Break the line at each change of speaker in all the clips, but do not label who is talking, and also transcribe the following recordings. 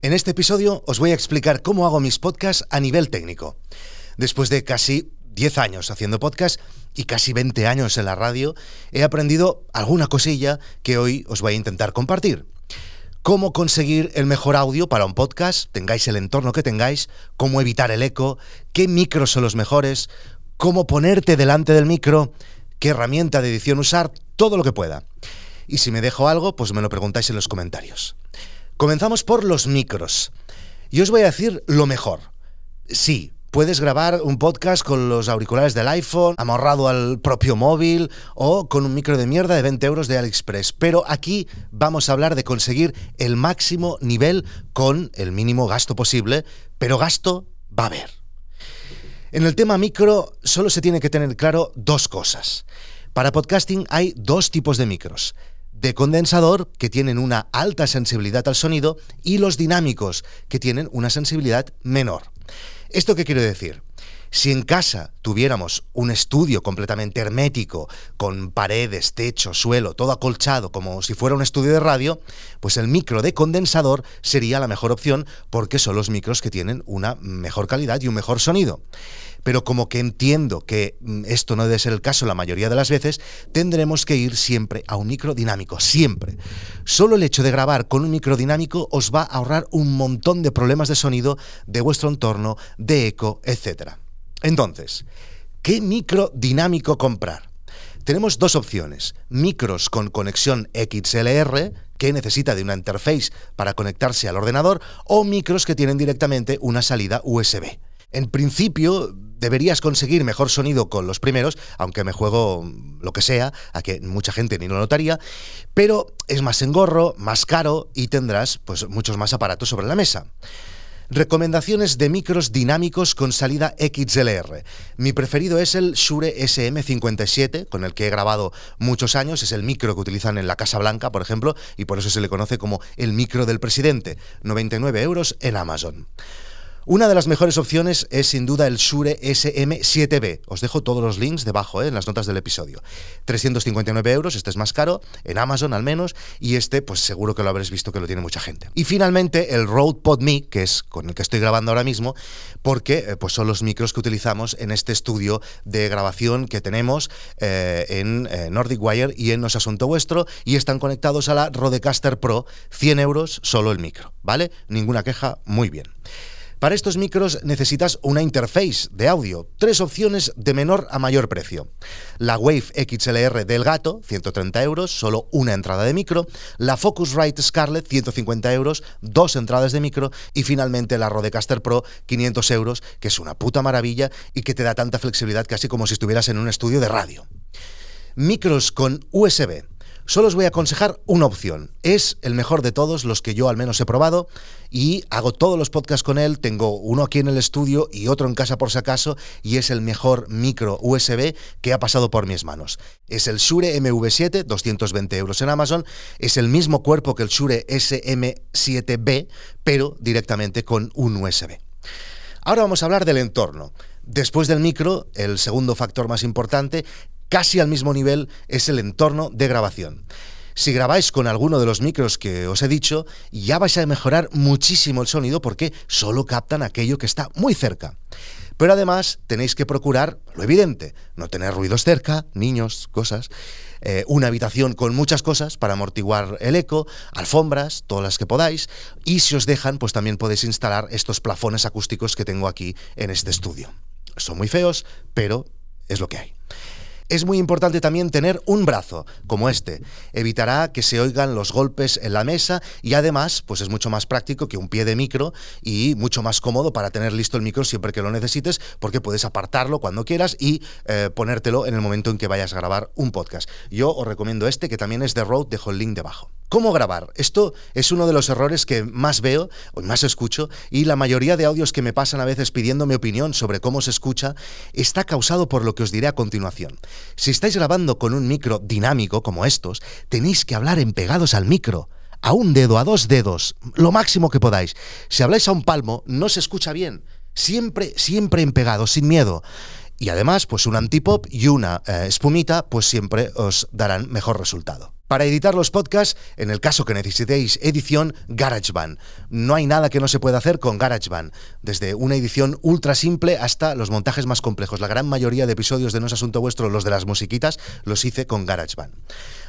En este episodio os voy a explicar cómo hago mis podcasts a nivel técnico. Después de casi 10 años haciendo podcast y casi 20 años en la radio, he aprendido alguna cosilla que hoy os voy a intentar compartir. Cómo conseguir el mejor audio para un podcast, tengáis el entorno que tengáis, cómo evitar el eco, qué micros son los mejores, cómo ponerte delante del micro, qué herramienta de edición usar, todo lo que pueda. Y si me dejo algo, pues me lo preguntáis en los comentarios. Comenzamos por los micros. Y os voy a decir lo mejor. Sí, puedes grabar un podcast con los auriculares del iPhone, amarrado al propio móvil o con un micro de mierda de 20 euros de AliExpress. Pero aquí vamos a hablar de conseguir el máximo nivel con el mínimo gasto posible, pero gasto va a haber. En el tema micro solo se tiene que tener claro dos cosas. Para podcasting hay dos tipos de micros de condensador que tienen una alta sensibilidad al sonido y los dinámicos que tienen una sensibilidad menor. ¿Esto qué quiero decir? Si en casa tuviéramos un estudio completamente hermético, con paredes, techo, suelo, todo acolchado, como si fuera un estudio de radio, pues el micro de condensador sería la mejor opción porque son los micros que tienen una mejor calidad y un mejor sonido pero como que entiendo que mm, esto no debe ser el caso la mayoría de las veces, tendremos que ir siempre a un micro dinámico, siempre. Solo el hecho de grabar con un micro dinámico os va a ahorrar un montón de problemas de sonido de vuestro entorno, de eco, etc. Entonces, ¿qué micro dinámico comprar? Tenemos dos opciones, micros con conexión XLR, que necesita de una interface para conectarse al ordenador, o micros que tienen directamente una salida USB. En principio, deberías conseguir mejor sonido con los primeros, aunque me juego lo que sea, a que mucha gente ni lo notaría, pero es más engorro, más caro y tendrás pues muchos más aparatos sobre la mesa. Recomendaciones de micros dinámicos con salida XLR. Mi preferido es el Shure SM57, con el que he grabado muchos años. Es el micro que utilizan en la Casa Blanca, por ejemplo, y por eso se le conoce como el micro del presidente. 99 euros en Amazon. Una de las mejores opciones es sin duda el Shure SM7B. Os dejo todos los links debajo eh, en las notas del episodio. 359 euros, este es más caro, en Amazon al menos, y este pues seguro que lo habréis visto que lo tiene mucha gente. Y finalmente el Rode PodMe, que es con el que estoy grabando ahora mismo, porque eh, pues son los micros que utilizamos en este estudio de grabación que tenemos eh, en Nordic Wire y en No Asunto Vuestro, y están conectados a la Rodecaster Pro, 100 euros solo el micro, ¿vale? Ninguna queja, muy bien. Para estos micros necesitas una interface de audio, tres opciones de menor a mayor precio. La Wave XLR del gato, 130 euros, solo una entrada de micro. La Focusrite Scarlett, 150 euros, dos entradas de micro. Y finalmente la Rodecaster Pro, 500 euros, que es una puta maravilla y que te da tanta flexibilidad casi como si estuvieras en un estudio de radio. Micros con USB. Solo os voy a aconsejar una opción. Es el mejor de todos los que yo al menos he probado y hago todos los podcasts con él. Tengo uno aquí en el estudio y otro en casa por si acaso y es el mejor micro USB que ha pasado por mis manos. Es el Shure MV7, 220 euros en Amazon. Es el mismo cuerpo que el Shure SM7B, pero directamente con un USB. Ahora vamos a hablar del entorno. Después del micro, el segundo factor más importante casi al mismo nivel es el entorno de grabación. Si grabáis con alguno de los micros que os he dicho, ya vais a mejorar muchísimo el sonido porque solo captan aquello que está muy cerca. Pero además tenéis que procurar lo evidente, no tener ruidos cerca, niños, cosas, eh, una habitación con muchas cosas para amortiguar el eco, alfombras, todas las que podáis, y si os dejan, pues también podéis instalar estos plafones acústicos que tengo aquí en este estudio. Son muy feos, pero es lo que hay. Es muy importante también tener un brazo, como este. Evitará que se oigan los golpes en la mesa y además, pues es mucho más práctico que un pie de micro y mucho más cómodo para tener listo el micro siempre que lo necesites, porque puedes apartarlo cuando quieras y eh, ponértelo en el momento en que vayas a grabar un podcast. Yo os recomiendo este, que también es de Rode, dejo el link debajo. ¿Cómo grabar? Esto es uno de los errores que más veo o más escucho y la mayoría de audios que me pasan a veces pidiendo mi opinión sobre cómo se escucha está causado por lo que os diré a continuación. Si estáis grabando con un micro dinámico como estos, tenéis que hablar en pegados al micro. A un dedo, a dos dedos, lo máximo que podáis. Si habláis a un palmo, no se escucha bien. Siempre, siempre en pegados, sin miedo. Y además, pues un antipop y una eh, espumita, pues siempre os darán mejor resultado. Para editar los podcasts, en el caso que necesitéis edición, GarageBand. No hay nada que no se pueda hacer con GarageBand, desde una edición ultra simple hasta los montajes más complejos. La gran mayoría de episodios de No es Asunto Vuestro, los de las musiquitas, los hice con GarageBand.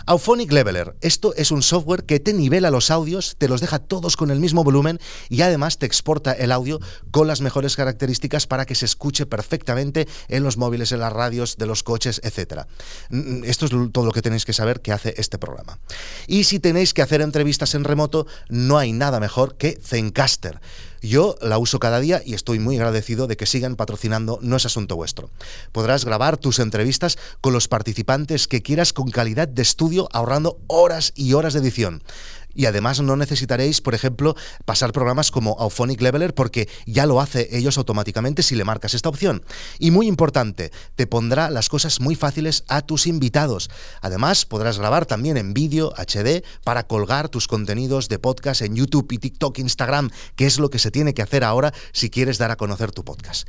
Auphonic Leveler. Esto es un software que te nivela los audios, te los deja todos con el mismo volumen y además te exporta el audio con las mejores características para que se escuche perfectamente en los móviles, en las radios de los coches, etc. Esto es todo lo que tenéis que saber que hace este programa. Y si tenéis que hacer entrevistas en remoto, no hay nada mejor que Zencaster. Yo la uso cada día y estoy muy agradecido de que sigan patrocinando No es asunto vuestro. Podrás grabar tus entrevistas con los participantes que quieras con calidad de estudio, ahorrando horas y horas de edición. Y además no necesitaréis, por ejemplo, pasar programas como Auphonic Leveler porque ya lo hace ellos automáticamente si le marcas esta opción. Y muy importante, te pondrá las cosas muy fáciles a tus invitados. Además, podrás grabar también en vídeo HD para colgar tus contenidos de podcast en YouTube y TikTok, Instagram, que es lo que se tiene que hacer ahora si quieres dar a conocer tu podcast.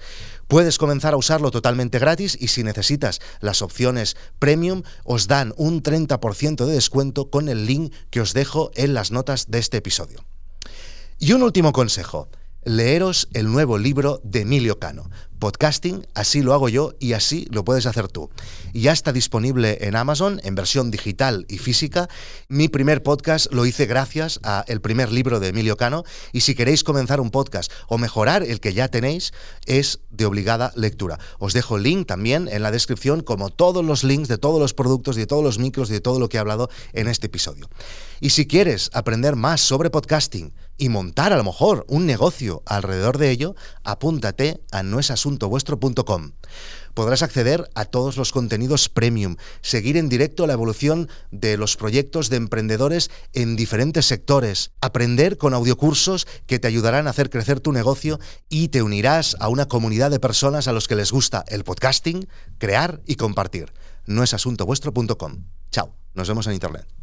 Puedes comenzar a usarlo totalmente gratis y si necesitas las opciones premium, os dan un 30% de descuento con el link que os dejo en las notas de este episodio. Y un último consejo leeros el nuevo libro de Emilio Cano. Podcasting, así lo hago yo y así lo puedes hacer tú. Ya está disponible en Amazon en versión digital y física. Mi primer podcast lo hice gracias a el primer libro de Emilio Cano y si queréis comenzar un podcast o mejorar el que ya tenéis es de obligada lectura. Os dejo el link también en la descripción como todos los links de todos los productos, de todos los micros, de todo lo que he hablado en este episodio. Y si quieres aprender más sobre podcasting, y montar a lo mejor un negocio alrededor de ello, apúntate a noesasuntovuestro.com. Podrás acceder a todos los contenidos premium, seguir en directo la evolución de los proyectos de emprendedores en diferentes sectores, aprender con audiocursos que te ayudarán a hacer crecer tu negocio y te unirás a una comunidad de personas a los que les gusta el podcasting, crear y compartir. Noesasuntovuestro.com. Chao, nos vemos en internet.